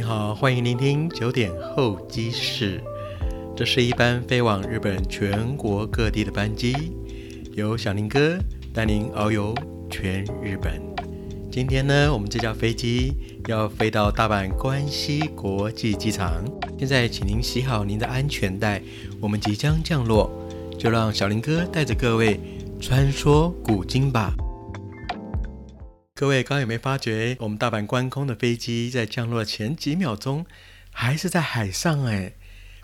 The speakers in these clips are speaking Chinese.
你好，欢迎聆听九点候机室。这是一班飞往日本全国各地的班机，由小林哥带您遨游全日本。今天呢，我们这架飞机要飞到大阪关西国际机场。现在，请您系好您的安全带，我们即将降落，就让小林哥带着各位穿梭古今吧。各位刚有没有发觉，我们大阪关空的飞机在降落前几秒钟还是在海上？哎，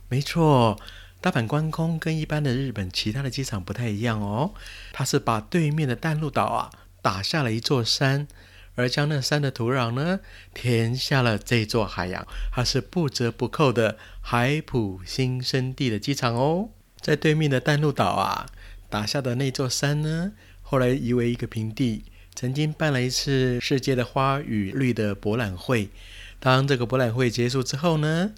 没错，大阪关空跟一般的日本其他的机场不太一样哦，它是把对面的淡路岛啊打下了一座山。而将那山的土壤呢，填下了这座海洋，它是不折不扣的海普新生地的机场哦。在对面的淡路岛啊，打下的那座山呢，后来夷为一个平地，曾经办了一次世界的花与绿的博览会。当这个博览会结束之后呢，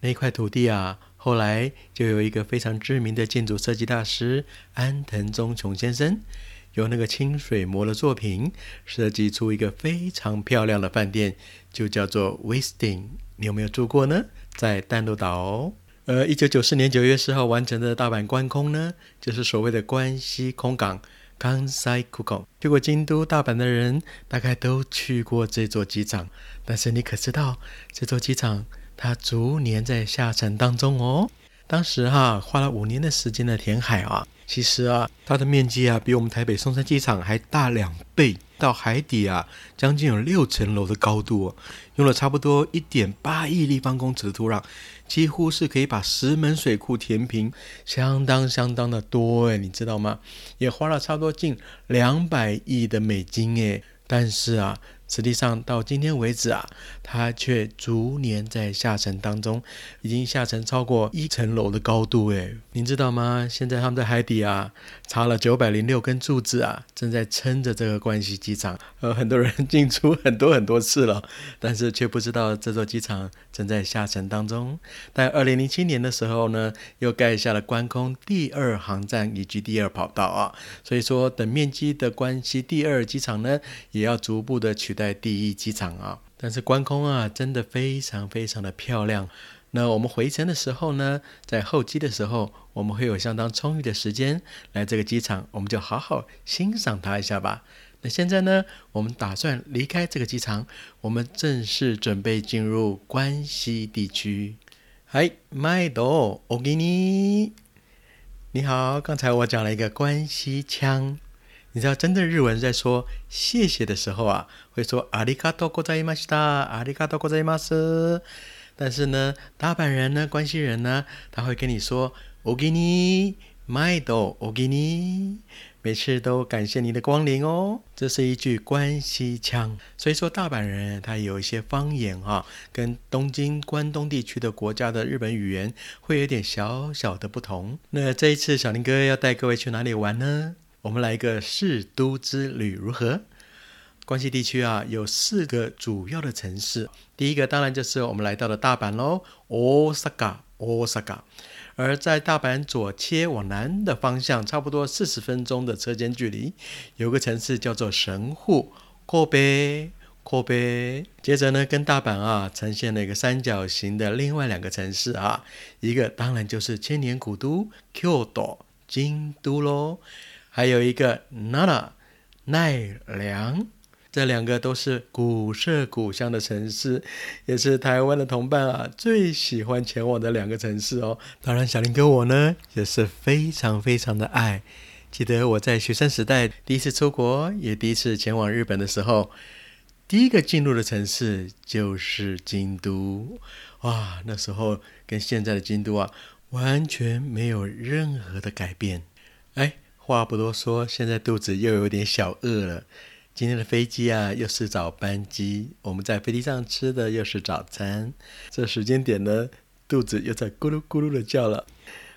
那块土地啊，后来就有一个非常知名的建筑设计大师安藤忠雄先生。用那个清水模的作品设计出一个非常漂亮的饭店，就叫做 Westin。你有没有住过呢？在淡路岛。呃，一九九四年九月四号完成的大阪关空呢，就是所谓的关西空港冈山酷狗去过京都、大阪的人大概都去过这座机场，但是你可知道这座机场它逐年在下沉当中哦？当时哈花了五年的时间的填海啊。其实啊，它的面积啊比我们台北松山机场还大两倍，到海底啊将近有六层楼的高度，用了差不多一点八亿立方公尺的土壤，几乎是可以把石门水库填平，相当相当的多哎，你知道吗？也花了差不多近两百亿的美金哎，但是啊。实际上到今天为止啊，它却逐年在下沉当中，已经下沉超过一层楼的高度。诶，您知道吗？现在他们在海底啊，插了九百零六根柱子啊，正在撑着这个关西机场。呃，很多人进出很多很多次了，但是却不知道这座机场正在下沉当中。在二零零七年的时候呢，又盖下了关空第二航站以及第二跑道啊。所以说，等面积的关系，第二机场呢，也要逐步的取。在第一机场啊，但是关空啊，真的非常非常的漂亮。那我们回程的时候呢，在候机的时候，我们会有相当充裕的时间来这个机场，我们就好好欣赏它一下吧。那现在呢，我们打算离开这个机场，我们正式准备进入关西地区。嗨，麦多，我给你。你好，刚才我讲了一个关西腔。你知道，真正日文在说谢谢的时候啊，会说阿里卡多ございました，阿里卡多ございます。但是呢，大阪人呢，关西人呢，他会跟你说おぎに、毎度おぎに，每次都感谢你的光临哦。这是一句关西腔，所以说大阪人他有一些方言啊，跟东京、关东地区的国家的日本语言会有点小小的不同。那这一次小林哥要带各位去哪里玩呢？ 我们来一个市都之旅，如何？关西地区啊，有四个主要的城市。第一个当然就是我们来到的大阪喽，Osaka，Osaka。而在大阪左切往南的方向，差不多四十分钟的车间距离，有个城市叫做神户，Kobe，Kobe。接着呢，跟大阪啊呈现了一个三角形的另外两个城市啊，一个当然就是千年古都 Kyoto，京都喽。还有一个奈良，奈良，这两个都是古色古香的城市，也是台湾的同伴啊最喜欢前往的两个城市哦。当然，小林哥我呢也是非常非常的爱。记得我在学生时代第一次出国，也第一次前往日本的时候，第一个进入的城市就是京都。哇，那时候跟现在的京都啊完全没有任何的改变。话不多说，现在肚子又有点小饿了。今天的飞机啊，又是早班机，我们在飞机上吃的又是早餐。这时间点呢，肚子又在咕噜咕噜的叫了。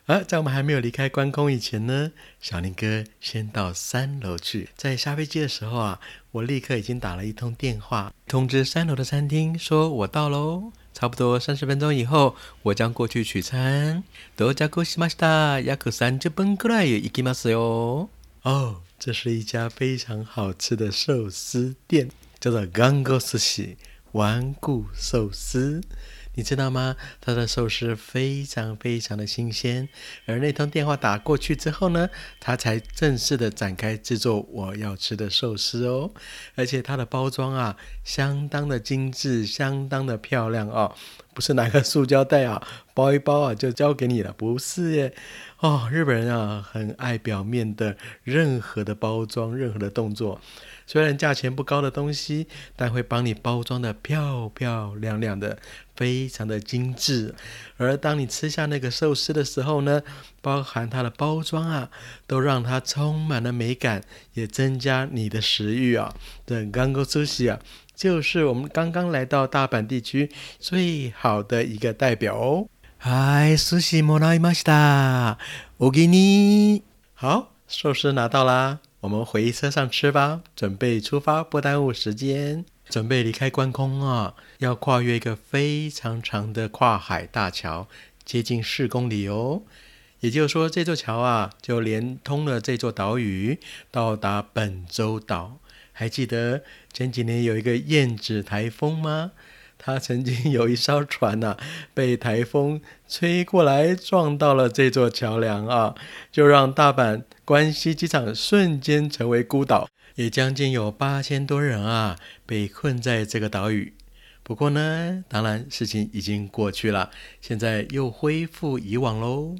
啊，在我们还没有离开关空以前呢，小林哥先到三楼去。在下飞机的时候啊，我立刻已经打了一通电话，通知三楼的餐厅，说我到喽。差不多三十分钟以后，我将过去取餐。到家しました。約三十分くらい行きますよ。哦，这是一家非常好吃的寿司店，叫做 Gango Sushi。 顽固寿司。 你知道吗？他的寿司非常非常的新鲜，而那通电话打过去之后呢，他才正式的展开制作我要吃的寿司哦。而且它的包装啊，相当的精致，相当的漂亮哦。不是拿个塑胶袋啊，包一包啊就交给你了，不是耶。哦，日本人啊，很爱表面的任何的包装，任何的动作。虽然价钱不高的东西，但会帮你包装的漂漂亮亮的，非常的精致。而当你吃下那个寿司的时候呢，包含它的包装啊，都让它充满了美感，也增加你的食欲啊。这刚刚寿司啊，就是我们刚刚来到大阪地区最好的一个代表哦。嗨，寿司もらいました。お给你。好，寿司拿到啦。我们回车上吃吧，准备出发，不耽误时间。准备离开关空啊，要跨越一个非常长的跨海大桥，接近四公里哦。也就是说，这座桥啊，就连通了这座岛屿，到达本州岛。 还记得前几年有一个燕子台风吗？它曾经有一艘船呐，被台风吹过来，撞到了这座桥梁啊，就让大阪关西机场瞬间成为孤岛，也将近有八千多人啊被困在这个岛屿。不过呢，当然事情已经过去了，现在又恢复以往喽。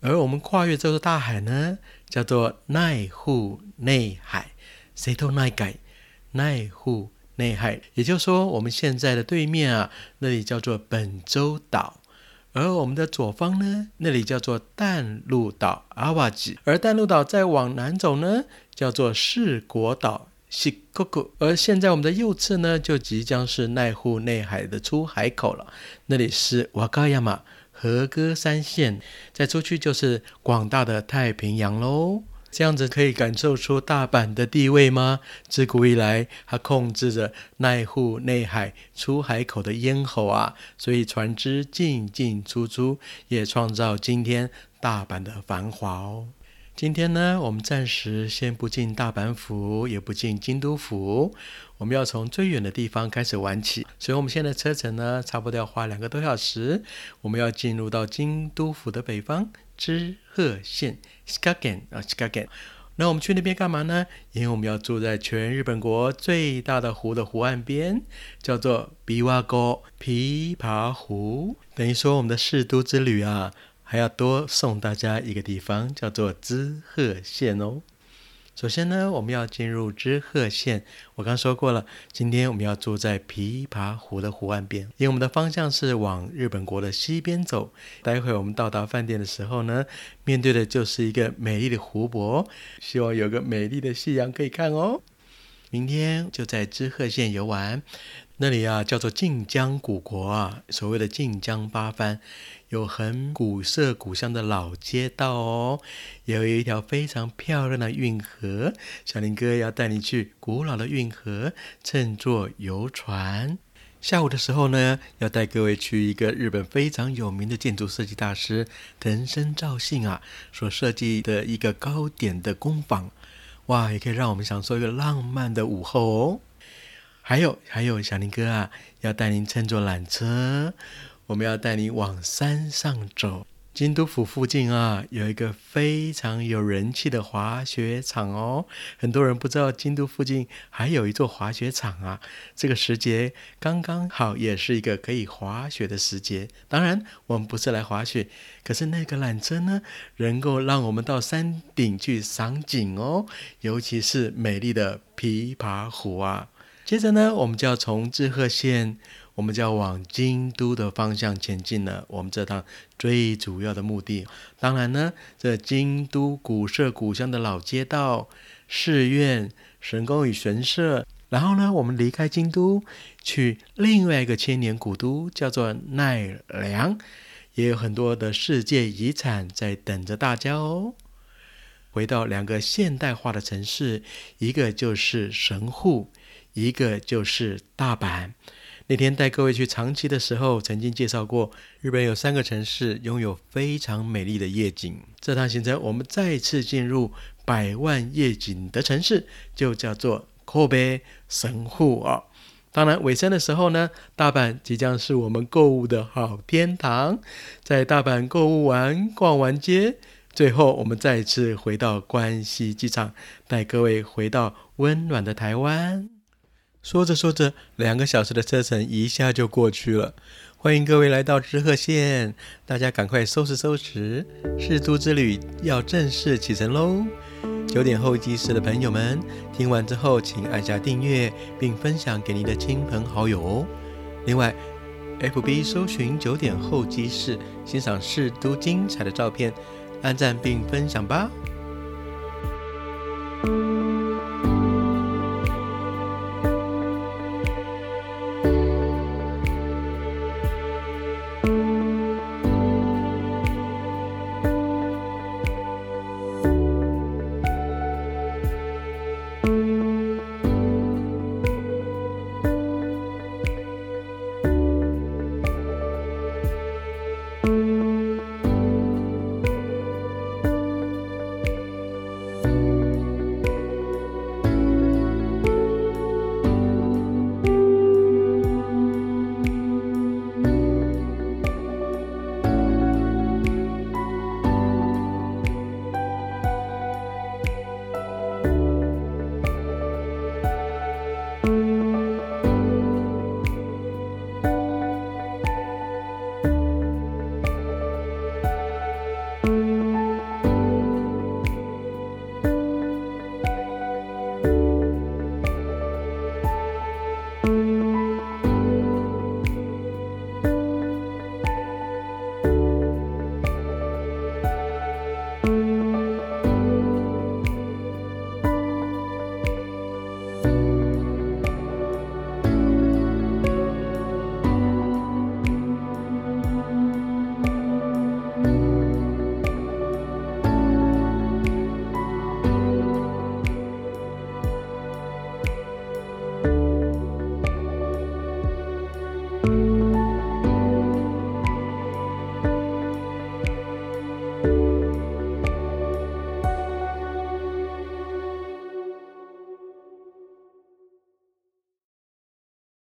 而我们跨越这座大海呢，叫做奈户内海，谁都奈改奈户。内海，也就是说，我们现在的对面啊，那里叫做本州岛，而我们的左方呢，那里叫做淡路岛阿瓦吉，而淡路岛再往南走呢，叫做四国岛西库库，而现在我们的右侧呢，就即将是奈户内海的出海口了，那里是瓦高亚马和歌山县，再出去就是广大的太平洋喽。这样子可以感受出大阪的地位吗？自古以来，它控制着奈户内海出海口的咽喉啊，所以船只进进出出，也创造今天大阪的繁华哦。今天呢，我们暂时先不进大阪府，也不进京都府，我们要从最远的地方开始玩起。所以，我们现在车程呢，差不多要花两个多小时。我们要进入到京都府的北方。知鹤县 s k a g e n 啊 s k a g e n 那我们去那边干嘛呢？因为我们要住在全日本国最大的湖的湖岸边，叫做比瓦沟琵琶湖。等于说，我们的四都之旅啊，还要多送大家一个地方，叫做知鹤县哦。首先呢，我们要进入知鹤县。我刚说过了，今天我们要住在琵琶湖的湖岸边，因为我们的方向是往日本国的西边走。待会我们到达饭店的时候呢，面对的就是一个美丽的湖泊，希望有个美丽的夕阳可以看哦。明天就在知鹤县游玩，那里啊叫做晋江古国啊，所谓的晋江八幡。有很古色古香的老街道哦，也有一条非常漂亮的运河。小林哥要带你去古老的运河，乘坐游船。下午的时候呢，要带各位去一个日本非常有名的建筑设计大师藤森照信啊所设计的一个糕点的工坊。哇，也可以让我们享受一个浪漫的午后哦。还有还有，小林哥啊，要带您乘坐缆车。我们要带您往山上走。京都府附近啊，有一个非常有人气的滑雪场哦。很多人不知道京都附近还有一座滑雪场啊。这个时节刚刚好，也是一个可以滑雪的时节。当然，我们不是来滑雪，可是那个缆车呢，能够让我们到山顶去赏景哦。尤其是美丽的琵琶湖啊。接着呢，我们就要从志贺县。我们就要往京都的方向前进了。我们这趟最主要的目的，当然呢，这京都古色古香的老街道、寺院、神宫与神社。然后呢，我们离开京都，去另外一个千年古都，叫做奈良，也有很多的世界遗产在等着大家哦。回到两个现代化的城市，一个就是神户，一个就是大阪。那天带各位去长崎的时候，曾经介绍过，日本有三个城市拥有非常美丽的夜景。这趟行程，我们再次进入百万夜景的城市，就叫做 Kobe 神户啊。当然，尾声的时候呢，大阪即将是我们购物的好天堂。在大阪购物完、逛完街，最后我们再次回到关西机场，带各位回到温暖的台湾。说着说着，两个小时的车程一下就过去了。欢迎各位来到知鹤县，大家赶快收拾收拾，仕都之旅要正式启程喽！九点候机室的朋友们，听完之后请按下订阅，并分享给您的亲朋好友哦。另外，FB 搜寻九点候机室，欣赏世都精彩的照片，按赞并分享吧。